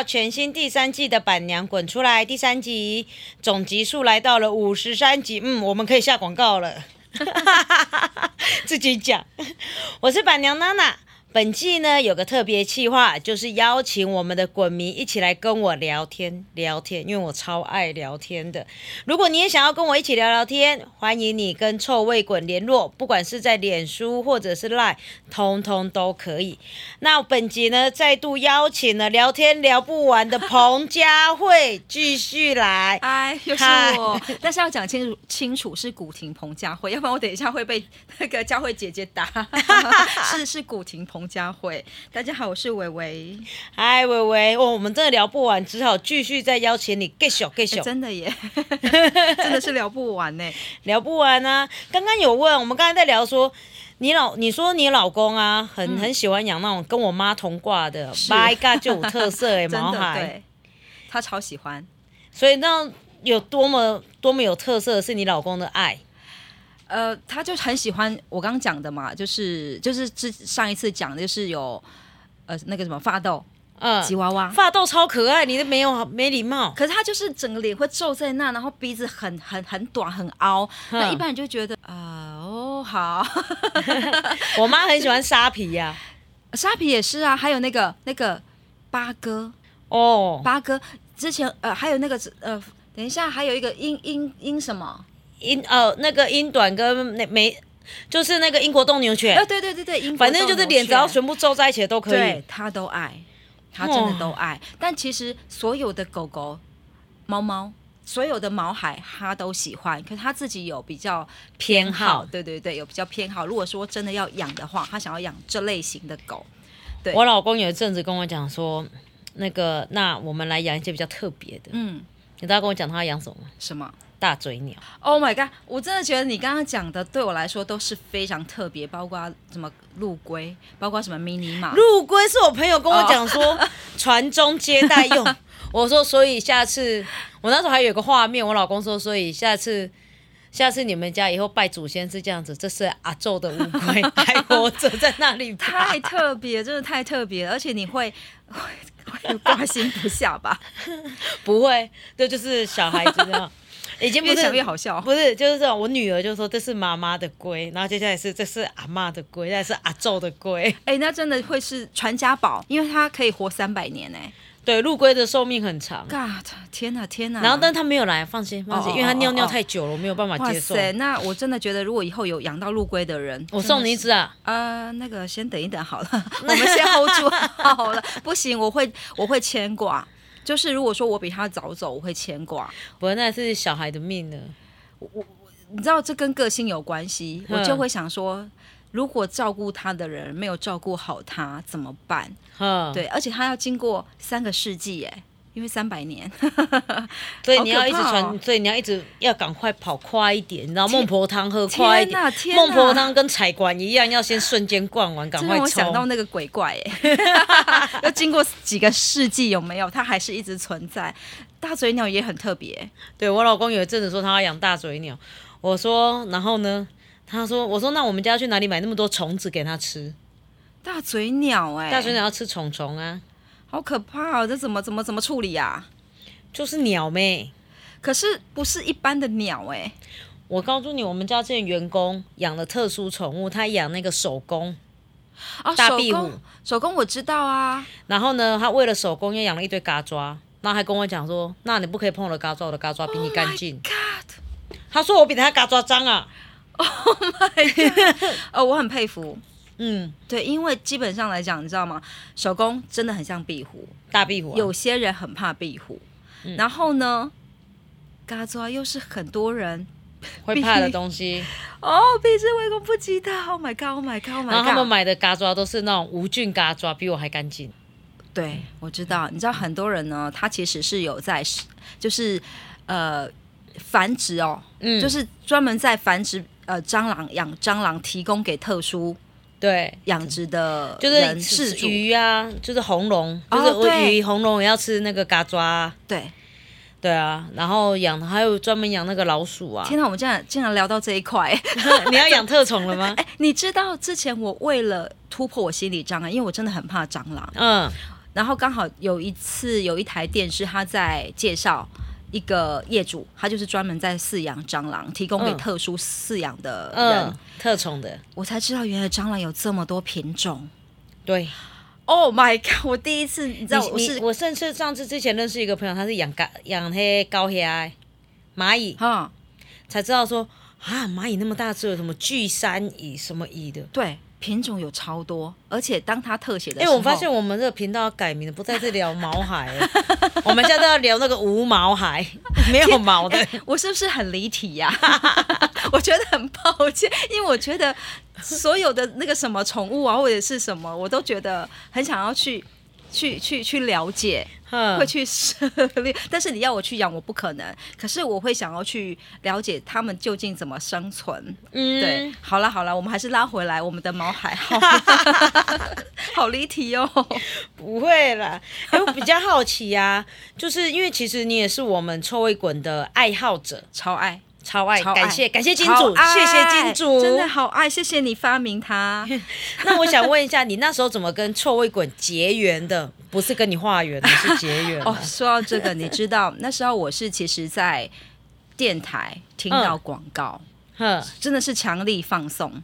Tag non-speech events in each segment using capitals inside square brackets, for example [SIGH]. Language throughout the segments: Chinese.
到全新第三季的《板娘滚出来》第三集，总集数来到了五十三集。嗯，我们可以下广告了，[LAUGHS] [LAUGHS] 自己讲。我是板娘娜娜。本季呢有个特别企划，就是邀请我们的滚迷一起来跟我聊天聊天，因为我超爱聊天的。如果你也想要跟我一起聊聊天，欢迎你跟臭味滚联络，不管是在脸书或者是 Line，通通都可以。那本集呢再度邀请了聊天聊不完的彭佳慧继续来。[LAUGHS] 哎，又是我，[LAUGHS] 但是要讲清楚清楚是古婷彭佳慧，要不然我等一下会被那个佳慧姐姐打。[LAUGHS] 是是古婷彭佳慧，大家好，我是伟伟，嗨，伟伟，哦，我们真的聊不完，只好继续再邀请你继续继续。哎真的耶，[LAUGHS] 真的是聊不完呢。聊不完啊！刚刚有问，我们刚才在聊说，你老你说你老公啊，很、很喜欢养那种跟我妈同挂的，嗯是。八一嘎就有特色 [LAUGHS] 的毛孩，他超喜欢。所以那有多么多么有特色的是你老公的爱，呃，他就很喜欢我刚刚讲的嘛，就是就是之上一次讲的就是有呃那个什么发豆嗯，吉娃娃，发豆超可爱，你都没有没礼貌，可是他就是整个脸会皱在那，然后鼻子很很很短很凹，那一般人就觉得啊、哦好，[LAUGHS] 我妈很喜欢沙皮呀、沙皮也是啊，还有那个那个八哥。哦，八哥之前呃还有那个呃等一下还有一个英英英什么？英呃那个英短跟那没，就是那个英国斗牛犬，呃对对对对，英国反正就是脸只要全部皱在一起的都可以对。他都爱，他真的都爱。但其实所有的狗狗、猫猫，所有的毛孩他都喜欢，可是他自己有比较偏好对对对，有比较偏好。如果说真的要养的话，他想要养这类型的狗。对我老公有一阵子跟我讲说，那个那我们来养一些比较特别的。嗯，你知道跟我讲他要养什么吗？什么大嘴鸟。？Oh my god！我真的觉得你刚刚讲的对我来说都是非常特别，包括什么陆龟，包括什么迷你马。陆龟是我朋友跟我讲说，[LAUGHS] 传宗接代用。[LAUGHS] 我说，所以下次我那时候还有个画面，我老公说，所以下次下次你们家以后拜祖先是这样子，这是阿宙的乌龟还活着在那里太特别，真的太特别了，而且你会 [LAUGHS] 会会挂心不下吧？不会，这就是小孩子这样，已经不越是。不是，就是这种。我女儿就说这是妈妈的龟，然后接下来是这是阿妈的龟，再是阿宙的龟。哎、那真的会是传家宝，因为它可以活三百年哎、对，陆龟的寿命很长。God，天哪，天哪！然后，但他没有来，放心放心，因为他尿尿太久了，我没有办法接受。哇塞，那我真的觉得，如果以后有养到陆龟的人，我送你一只啊！呃，那个先等一等好了，[LAUGHS] 我们先 hold 住好了。不行，我会我会牵挂。就是如果说我比他早走，我会牵挂。不过那是小孩的命呢。我你知道这跟个性有关系，嗯我就会想说，如果照顾他的人没有照顾好他怎么办？嗯，对，而且他要经过三个世纪，哎，因为三百年。[LAUGHS] 所以你要一直传，所以你要一直要赶快跑快一点，你知道孟婆汤喝快一点。孟婆汤跟采管一样，要先瞬间灌完，赶快这让我想到。那个鬼怪哎，[LAUGHS] 要经过几个世纪有没有？它还是一直存在。大嘴鸟也很特别，对我老公有一阵子说他要养大嘴鸟，我说，然后呢？他说：“我说那我们家去哪里买那么多虫子给他吃？大嘴鸟哎，大嘴鸟要吃虫虫啊，好可怕哦！这怎么怎么怎么处理啊？就是鸟妹。可是不是一般的鸟哎，我告诉你，我们家之前员工养了特殊宠物，他养那个手工，哦，大壁虎手工，我知道啊，然后呢，他为了手工又养了一堆嘎抓，然后还跟我讲说，那你不可以碰我的嘎抓，我的嘎抓比你干净。God，他说我比他嘎抓脏啊。Oh my，哦，我很佩服。嗯，对，因为基本上来讲，你知道吗？手工真的很像壁虎，大壁虎、啊、有些人很怕壁虎，嗯然后呢，嘎抓又是很多人 [LAUGHS] 会怕的东西，[LAUGHS] 哦，避之唯恐不及的。Oh my god! Oh my god! Oh my 他们 god! 买的嘎抓都是那种无菌嘎抓，比我还干净。对，我知道。你知道很多人呢，他其实是有在，就是呃繁殖哦，嗯，就是专门在繁殖呃蟑螂养蟑螂，提供给特殊对，养殖的就人是。鱼啊，就是红龙，哦就是我鱼红龙也要吃那个嘎抓啊、对，对啊，然后养还有专门养那个老鼠啊。天哪，我们竟然竟然聊到这一块。[LAUGHS] 你要养特宠了吗？[LAUGHS] 哎，你知道之前我为了突破我心理障碍，因为我真的很怕蟑螂，嗯，然后刚好有一次有一台电视，他在介绍一个业主，他就是专门在饲养蟑螂，提供给嗯特殊饲养的人，嗯，特宠的，我才知道原来蟑螂有这么多品种。对。Oh my god！[LAUGHS] 我第一次，你知道我是我甚至上次之前认识一个朋友，他是养高养黑高虾的蚂蚁，哈，才知道说啊，蚂蚁那么大只，有什么巨山蚁什么蚁的。对，品种有超多，而且当他特写的哎、时候，我发现我们这个频道要改名了，不再是聊毛孩了，[LAUGHS] 我们现在都要聊那个无毛孩，[LAUGHS] 没有毛的。我是不是很离题呀、[LAUGHS] 我觉得很抱歉，因为我觉得所有的那个什么宠物啊，或者是什么，我都觉得很想要去。去去去了解，会去涉猎，但是你要我去养，我不可能。可是我会想要去了解他们究竟怎么生存。嗯对，好了好了，我们还是拉回来我们的毛海，好，[LAUGHS] 好离题哦。不会啦。哎、我比较好奇啊，就是因为其实你也是我们臭味滚的爱好者，超爱，超爱，感谢感谢金主，谢谢金主，真的好爱，谢谢你发明它。[LAUGHS] 那我想问一下，你那时候怎么跟臭味滚结缘的？不是跟你化缘的，是结缘 [LAUGHS] 哦，的。说到这个，你知道那时候我是其实，在电台听到广告，哼，真的是强力放送。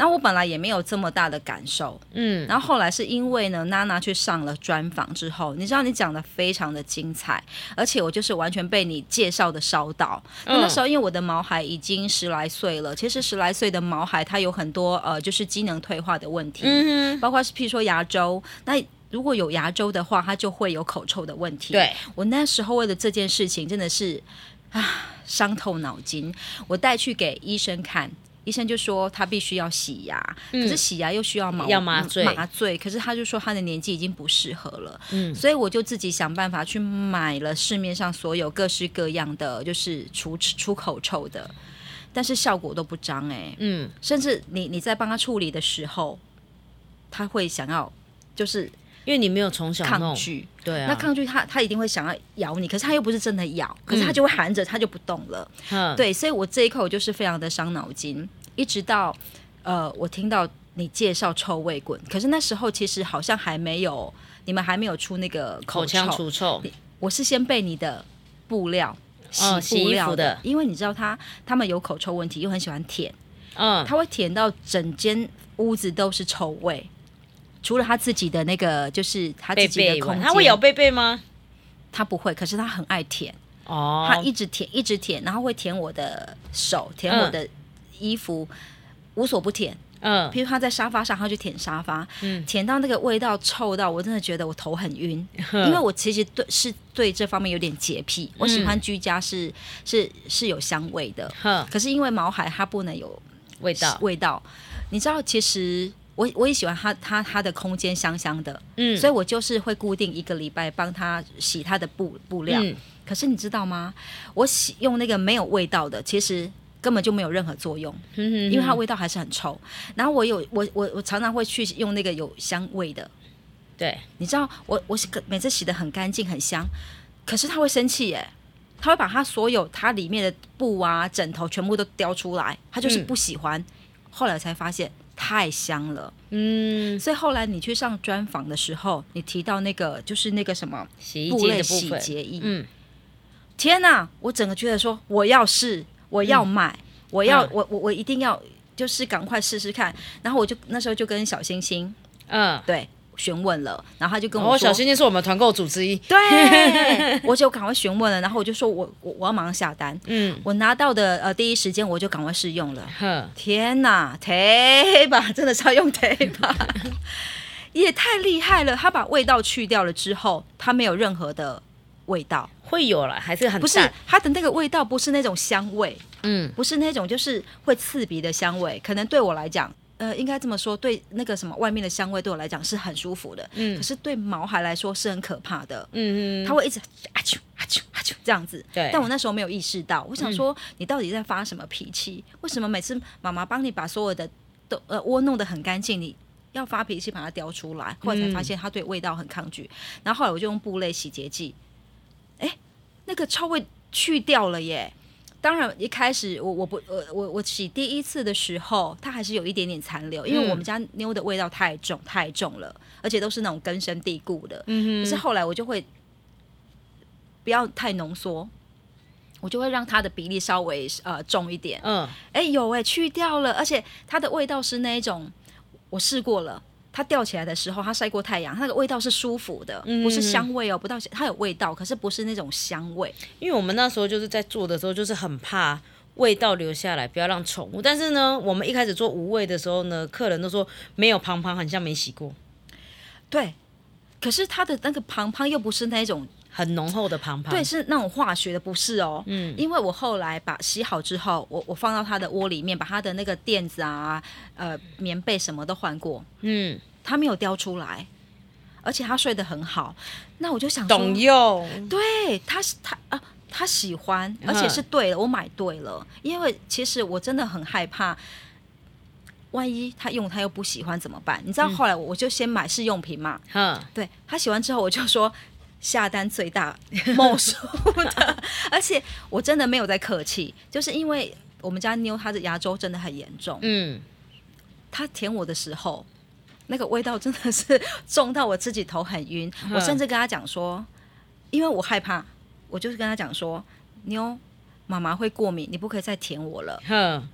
然后我本来也没有这么大的感受，嗯，然后后来是因为呢，娜娜去上了专访之后，你知道你讲的非常的精彩，而且我就是完全被你介绍的烧到。那那时候因为我的毛孩已经十来岁了，其实十来岁的毛孩它有很多呃就是机能退化的问题，嗯，包括是譬如说牙周，那如果有牙周的话，它就会有口臭的问题。对，我那时候为了这件事情真的是啊伤透脑筋，我带去给医生看。医生就说他必须要洗牙，可是洗牙又需要麻嗯要麻醉。麻醉，可是他就说他的年纪已经不适合了，嗯。所以我就自己想办法去买了市面上所有各式各样的就是除除口臭的，但是效果都不彰哎、嗯，甚至你你在帮他处理的时候，他会想要就是因为你没有从小，抗拒，对啊，那抗拒他他一定会想要咬你，可是他又不是真的咬，可是他就会含着，他就不动了。嗯，对，所以我这一口就是非常的伤脑筋，一直到呃我听到你介绍臭味滚，可是那时候其实好像还没有，你们还没有出那个口口，腔除臭，我是先被你的布料。哦洗布料服的因为你知道他他们有口臭问题，又很喜欢舔，嗯，他会舔到整间屋子都是臭味，除了他自己的那个就是他自己的空间，他会咬贝贝吗？他不会，可是他很爱舔，哦，他一直舔一直舔，然后会舔我的手，舔我的衣服，无所不舔。嗯。譬如他在沙发上，他就舔沙发，嗯。舔到那个味道臭到我真的觉得我头很晕，因为我其实对是对这方面有点洁癖，我喜欢居家是是是有香味的，可是因为毛孩它不能有味道，味道，你知道其实。我我也喜欢它，它它的空间香香的，嗯，所以我就是会固定一个礼拜帮他洗他的布布料。嗯可是你知道吗？我洗用那个没有味道的，其实根本就没有任何作用，嗯因为它味道还是很臭。然后我有我我我常常会去用那个有香味的，对，你知道我我洗每次洗的很干净很香，可是他会生气耶。他会把他所有它里面的布啊、枕头全部都叼出来，他就是嗯不喜欢。后来才发现太香了，嗯，所以后来你去上专访的时候，你提到那个就是那个什么洗衣机的洗洁液，嗯，天哪！我整个觉得说我要试，我要买，我要、嗯。我我我一定要，就是赶快试试看。然后我就那时候就跟小星星嗯，对询问了，然后他就跟我哦，说，小星星是我们团购组之一，对，[LAUGHS] 我就赶快询问了，然后我就说我我我要马上下单。嗯，我拿到的呃第一时间我就赶快试用了。[LAUGHS] 哼，天哪，忒吧，[LAUGHS] 真的是要用忒吧，也太厉害了！他把味道去掉了之后，它没有任何的味道。会有了，还是很不是淡它的那个味道，不是那种香味，嗯，不是那种就是会刺鼻的香味。可能对我来讲，呃，应该这么说，对那个什么外面的香味对我来讲是很舒服的，嗯可是对毛孩来说是很可怕的。嗯嗯，它会一直啊啾啊啾啊啾这样子，对但我那时候没有意识到，我想说你到底在发什么脾气？为什么每次妈妈帮你把所有的都呃窝弄得很干净，你要发脾气把它叼出来？后来才发现它对味道很抗拒，然后后来我就用布类洗洁剂，哎，那个臭味去掉了耶。当然一开始我我不我我我洗第一次的时候，它还是有一点点残留，因为我们家妞的味道太重太重了，而且都是那种根深蒂固的。嗯可是后来我就会不要太浓缩，我就会让它的比例稍微呃重一点。嗯，哎、有哎、去掉了，而且它的味道是那一种，我试过了。它吊起来的时候，它晒过太阳，它那个味道是舒服的，嗯不是香味哦，不到它有味道，可是不是那种香味。因为我们那时候就是在做的时候，就是很怕味道留下来，不要让宠物。但是呢，我们一开始做无味的时候呢，客人都说没有胖胖，很像没洗过，对，可是它的那个胖胖又不是那种，很浓厚的胖胖。对，，是那种化学的，不是哦。嗯，因为我后来把洗好之后，我我放到它的窝里面，把它的那个垫子啊、呃棉被什么都换过，嗯，它没有叼出来，而且它睡得很好。那我就想懂用。对，他是他啊，他喜欢，而且是对了，我买对了。因为其实我真的很害怕，万一他用他又不喜欢怎么办？你知道后来我就先买试用品嘛，嗯，对他喜欢之后，我就说下单最大 [LAUGHS] 某数的，而且我真的没有在客气，就是因为我们家妞她的牙周真的很严重，嗯，她舔我的时候。那个味道真的是重到我自己头很晕，嗯。我甚至跟她讲说，因为我害怕，我就是跟她讲说，妞，妈妈会过敏，你不可以再舔我了。哼，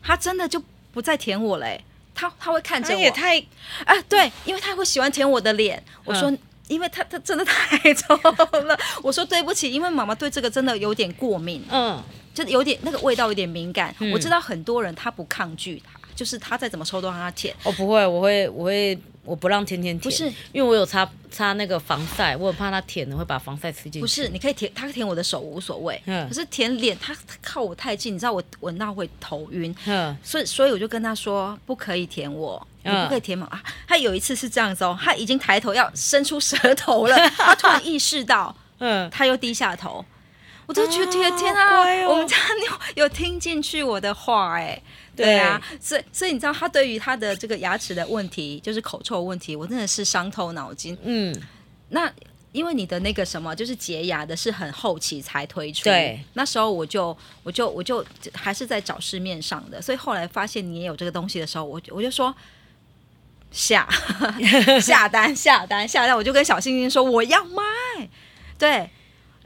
他真的就不再舔我嘞、她她会看着我，也太啊，对，因为她会喜欢舔我的脸。我说，嗯因为他他真的太臭了。我说对不起，因为妈妈对这个真的有点过敏，嗯就是有点那个味道有点敏感。嗯我知道很多人他不抗拒它，就是他再怎么臭都让他舔。我不会，我会，我会，我不让天天舔，不是，因为我有擦擦那个防晒，我很怕它舔了会把防晒吃进去。不是，你可以舔，它舔我的手无所谓，嗯。可是舔脸，他他靠我太近，你知道我闻到会头晕，嗯，所以所以我就跟他说不可以舔我，你嗯不可以舔我。啊。他有一次是这样子哦，他已经抬头要伸出舌头了，[LAUGHS] 他突然意识到，嗯，他又低下头。我就觉得啊天啊，哦。我们家妞有听进去我的话哎、对啊，所以所以你知道他对于他的这个牙齿的问题，就是口臭问题，我真的是伤透脑筋。嗯，那因为你的那个什么，就是洁牙的是很后期才推出，对，那时候我就我就我就还是在找市面上的，所以后来发现你也有这个东西的时候，我我就说下 [LAUGHS] 下单下单下单，我就跟小星星说我要卖，对，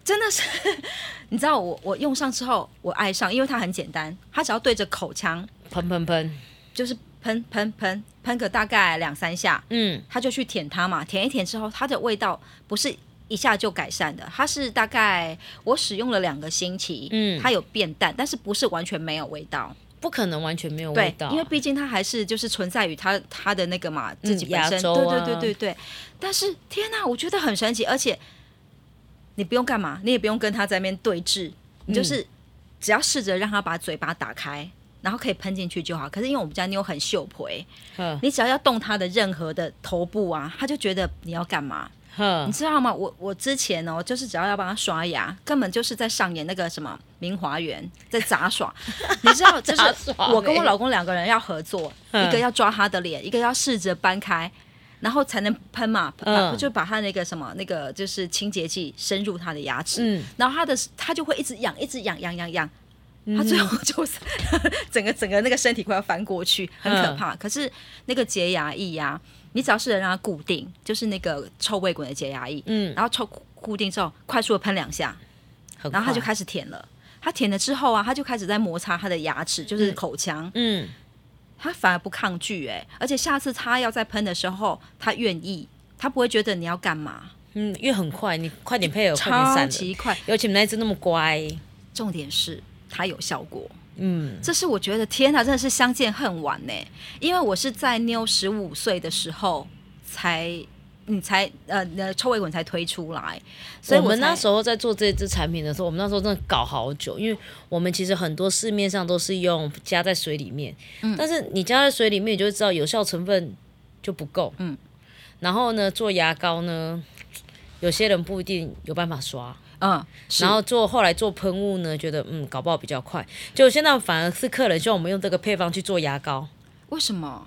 真的是。[LAUGHS] 你知道我我用上之后我爱上，因为它很简单，它只要对着口腔喷喷喷，就是喷喷喷喷个大概两三下，嗯。他就去舔它嘛，舔一舔之后，它的味道不是一下就改善的，它是大概我使用了两个星期，嗯。它有变淡，但是不是完全没有味道，不可能完全没有味对道，，因为毕竟它还是就是存在于它它的那个嘛自己本身，对啊。对对对对。但是天哪，我觉得很神奇，而且你不用干嘛，你也不用跟它在那边对峙，你嗯就是只要试着让它把嘴巴打开。然后可以喷进去就好，可是因为我们家妞很秀婆，哼。你只要要动它的任何的头部啊，它就觉得你要干嘛，你，知道吗？我我之前哦，就是只要要帮它刷牙，根本就是在上演那个什么明华园，在杂耍。[LAUGHS] 你知道，就是我跟我欸老公两个人要合作，嗯一个要抓他的脸，一个要试着搬开。然后才能喷嘛，嗯。把就把他那个什么那个就是清洁剂深入他的牙齿，嗯，然后他的他就会一直痒，一直痒痒痒痒，他最后就是 [LAUGHS] 整个整个那个身体快要翻过去，很可嗯怕。可是那个洁牙液呀、你只要试着让它固定，就是那个臭味滚的洁牙液，嗯，然后臭固定之后，快速的喷两下，然后他就开始舔了。他舔了之后啊，他就开始在摩擦他的牙齿，就是口腔，嗯，他反而不抗拒哎、而且下次他要再喷的时候，他愿意，他不会觉得你要干嘛，嗯，因为很快，你快点配合，快点超。级快。尤其那只那么乖，重点是它有效果，嗯，这是我觉得天哪，真的是相见恨晚呢。因为我是在妞十五岁的时候才，你才呃呃臭味滚才推出来，所以我们那时候在做这支产品的时候，我们那时候真的搞好久，因为我们其实很多市面上都是用加在水里面，嗯。但是你加在水里面，你就会知道有效成分就不够，嗯，然后呢，做牙膏呢，有些人不一定有办法刷，嗯，然后做后来做喷雾呢，觉得嗯搞不好比较快，就现在反而是客人希望我们用这个配方去做牙膏。为什么？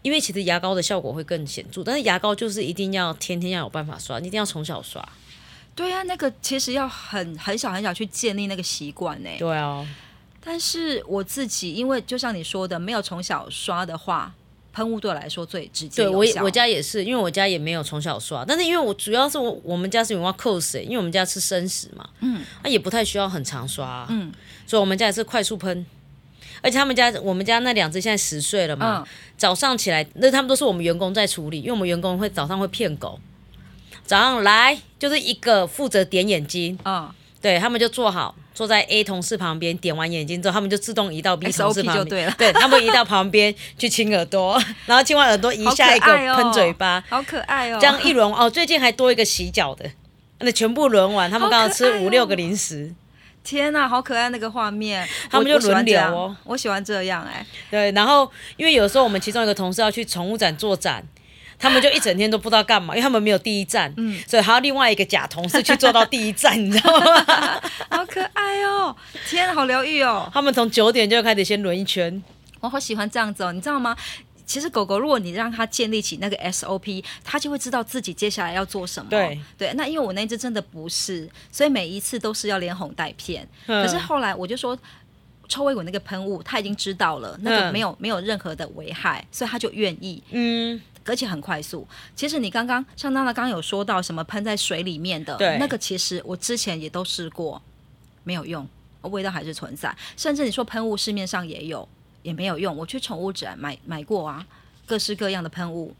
因为其实牙膏的效果会更显著，但是牙膏就是一定要天天要有办法刷，你一定要从小刷。对啊，那个其实要很很小很小去建立那个习惯呢。对啊，但是我自己，因为就像你说的，没有从小刷的话，喷雾对我来说最直接对我我家也是，因为我家也没有从小刷，但是因为我主要是我我们家是永旺 cos，、因为我们家吃生食嘛，嗯，那、也不太需要很常刷，嗯，所以我们家也是快速喷。而且他们家我们家那两只现在十岁了嘛，嗯。早上起来那他们都是我们员工在处理，因为我们员工会早上会骗狗，早上来就是一个负责点眼睛，嗯。对他们就做好，坐在 A 同事旁边，点完眼睛之后，他们就自动移到 B 同事旁边，对对他们移到旁边去亲耳朵，然后亲完耳朵移下一个喷嘴巴，好可爱哦，这样一轮哦，最近还多一个洗脚的，那全部轮完，他们刚好吃五六个零食，天呐，好可爱那个画面，他们就轮流哦。我喜欢这样哎、对，然后因为有时候我们其中一个同事要去宠物展做展。他们就一整天都不知道干嘛，因为他们没有第一站，嗯，所以还要另外一个假同事去做到第一站，你知道吗？[LAUGHS] 好可爱哦，天啊，好疗愈哦，他们从九点就开始先轮一圈，我好喜欢这样子哦，你知道吗？其实狗狗，如果你让它建立起那个 SOP，它就会知道自己接下来要做什么。对对，那因为我那只真的不是，所以每一次都是要连哄带骗。可可是后来我就说，臭味滚那个喷雾，它已经知道了，那个嗯没有、没有任何的危害，所以它就愿意，嗯，而且很快速。其实你刚刚像娜娜刚刚有说到什么喷在水里面的，那个其实我之前也都试过，没有用，味道还是存在。甚至你说喷雾市面上也有，也没有用。我去宠物展买买过啊，各式各样的喷雾。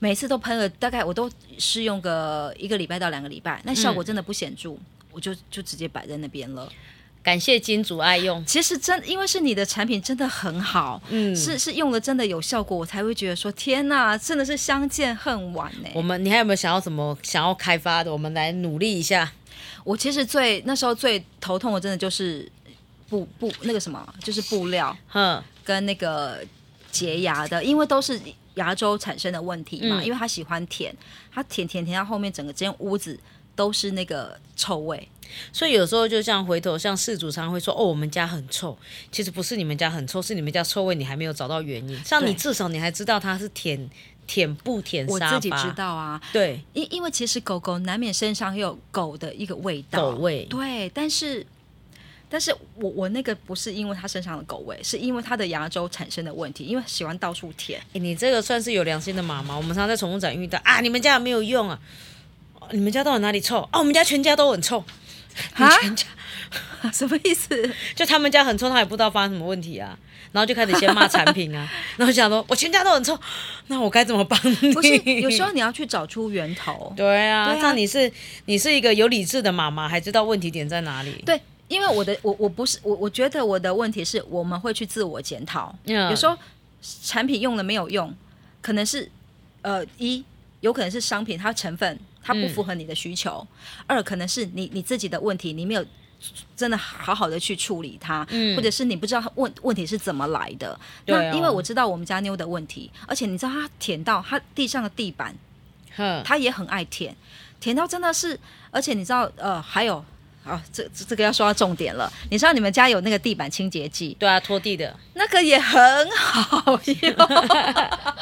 每次都喷了，大概我都试用个一个礼拜到两个礼拜，那效果真的不显著，我就就直接摆在那边了。感谢金主爱用，其实真因为是你的产品真的很好，嗯，是是用了真的有效果，我才会觉得说天哪，真的是相见恨晚呢。我们你还有没有想要什么想要开发的？我们来努力一下。我其实最那时候最头痛的，真的就是布布那个什么，就是布料哼，跟那个洁牙的，因为都是牙周产生的问题嘛。嗯因为他喜欢舔，他舔舔舔到后面整个间屋子都是那个臭味。所以有时候就像回头，像事主常会说：“哦，我们家很臭。”其实不是你们家很臭，是你们家臭味你还没有找到原因。像你至少你还知道它是舔舔不舔我沙发，自己知道啊，对因因为其实狗狗难免身上有狗的一个味道，狗味。对，但是。但是我我那个不是因为它身上的狗味，是因为它的牙周产生的问题，因为喜欢到处舔。诶你这个算是有良心的妈妈。我们常常在宠物展遇到啊，你们家有没有用啊？哦你们家到底哪里臭？啊，我们家全家都很臭。你啊全家 [LAUGHS] 什么意思？就他们家很臭，他也不知道发生什么问题啊，然后就开始先骂产品啊，[LAUGHS] 然后想说我全家都很臭，那我该怎么帮你？不是，有时候你要去找出源头。对啊，那啊你是你是一个有理智的妈妈，还知道问题点在哪里。对，因为我的我我不是我，我觉得我的问题是我们会去自我检讨。嗯有时候产品用了没有用，可能是呃一有可能是商品它成分它不符合你的需求，二可能是你你自己的问题，你没有。真的好好的去处理它，嗯或者是你不知道它问问题是怎么来的。对哦那因为我知道我们家妞的问题，而且你知道她舔到她地上的地板，她，也很爱舔，舔到真的是，而且你知道，呃，还有啊，这这这个要说到重点了。你知道你们家有那个地板清洁剂，对啊，拖地的，那个也很好 [LAUGHS] 用。[LAUGHS]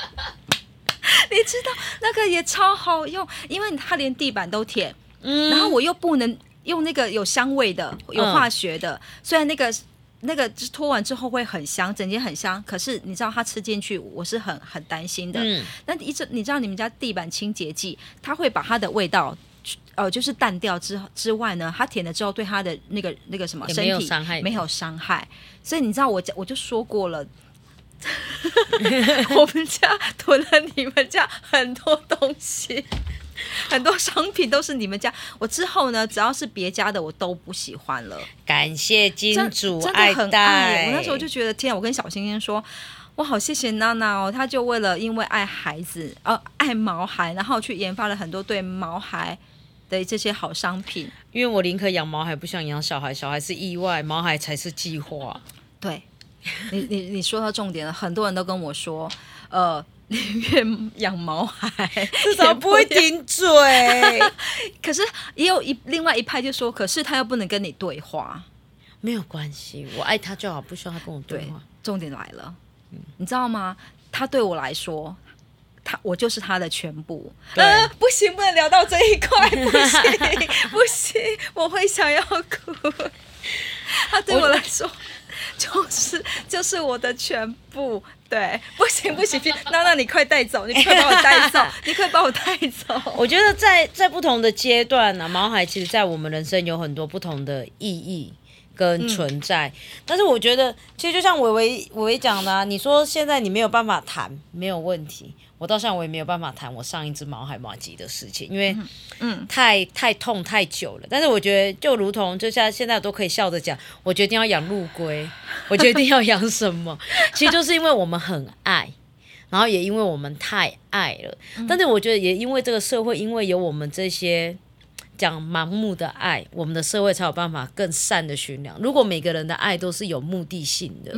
你知道那个也超好用，因为它连地板都舔，嗯然后我又不能用那个有香味的、有化学的，虽然那个那个就是拖完之后会很香，整间很香，可是你知道它吃进去，我是很很担心的。嗯，那你一直你知道你们家地板清洁剂，它会把它的味道。呃，就是淡掉之之外呢，它舔了之后对它的那个那个什么也没有身体伤害没有伤害，所以你知道我我就说过了，[LAUGHS] 我们家囤了你们家很多东西，[LAUGHS] 很多商品都是你们家。我之后呢，只要是别家的我都不喜欢了。感谢金真主真的很戴。爱。我那时候就觉得，天啊！我跟小星星说。我好谢谢娜娜哦，她就为了因为爱孩子，呃，爱毛孩，然后去研发了很多对毛孩的这些好商品。因为我宁可养毛孩，不想养小孩，小孩是意外，毛孩才是计划。对，[LAUGHS] 你你你说到重点了，很多人都跟我说，呃，宁愿养毛孩，至少不会顶嘴。[LAUGHS] 可是也有一另外一派就说，可是他又不能跟你对话。没有关系，我爱他就好，不需要他跟我对对话。，重点来了，你知道吗？他对我来说，他我就是他的全部。呃不行，不能聊到这一块，不行，不行，我会想要哭。[LAUGHS] 他对我来说 [LAUGHS] 就是就是我的全部。对，不行不行，[LAUGHS] 娜娜你快带走，你快把我带走，[LAUGHS] 你快把我带走。我觉得在在不同的阶段呢、毛孩其实在我们人生有很多不同的意义。跟存在，但是我觉得，其实就像伟伟伟伟讲的、啊，你说现在你没有办法谈，没有问题。我到现在我也没有办法谈我上一只毛海马吉的事情，因为嗯太太痛太久了。但是我觉得，就如同就像现在都可以笑着讲，我决定要养陆龟，我决定要养什么，其实就是因为我们很爱。然后也因为我们太爱了，但是我觉得也因为这个社会，因为有我们这些讲盲目的爱，我们的社会才有办法更善的寻良。如果每个人的爱都是有目的性的，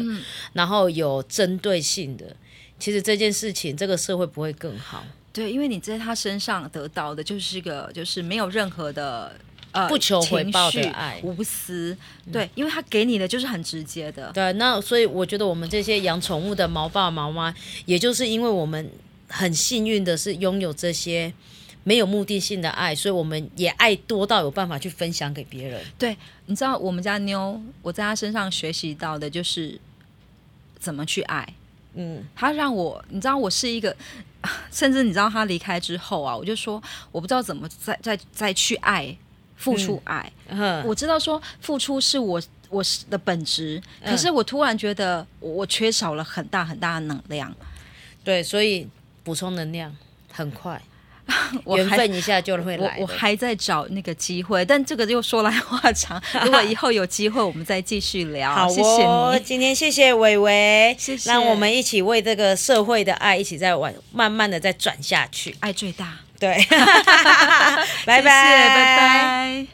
然后有针对性的，其实这件事情这个社会不会更好。对，因为你在他身上得到的就是一个，就是没有任何的呃不求回报的爱无私。对，因为他给你的就是很直接的。对，那所以我觉得我们这些养宠物的毛爸毛妈，也就是因为我们很幸运的是拥有这些没有目的性的爱，所以我们也爱多到有办法去分享给别人。对，你知道我们家妞，我在她身上学习到的就是怎么去爱。嗯，他让我，你知道我是一个，[LAUGHS] 甚至你知道他离开之后啊，我就说我不知道怎么再再再去爱，付出爱。哼，我知道说付出是我我的本质，可嗯是我突然觉得我我缺少了很大很大的能量。对，所以补充能量很快，[LAUGHS] 缘分一下就会来的。我还在找那个机会，但这个又说来话长。[LAUGHS] 如果以后有机会，我们再继续聊。好谢谢。今天谢谢伟伟，谢谢让我们一起为这个社会的爱一起再往慢慢的再转下去。爱最大，对，拜 [LAUGHS] 谢谢拜拜。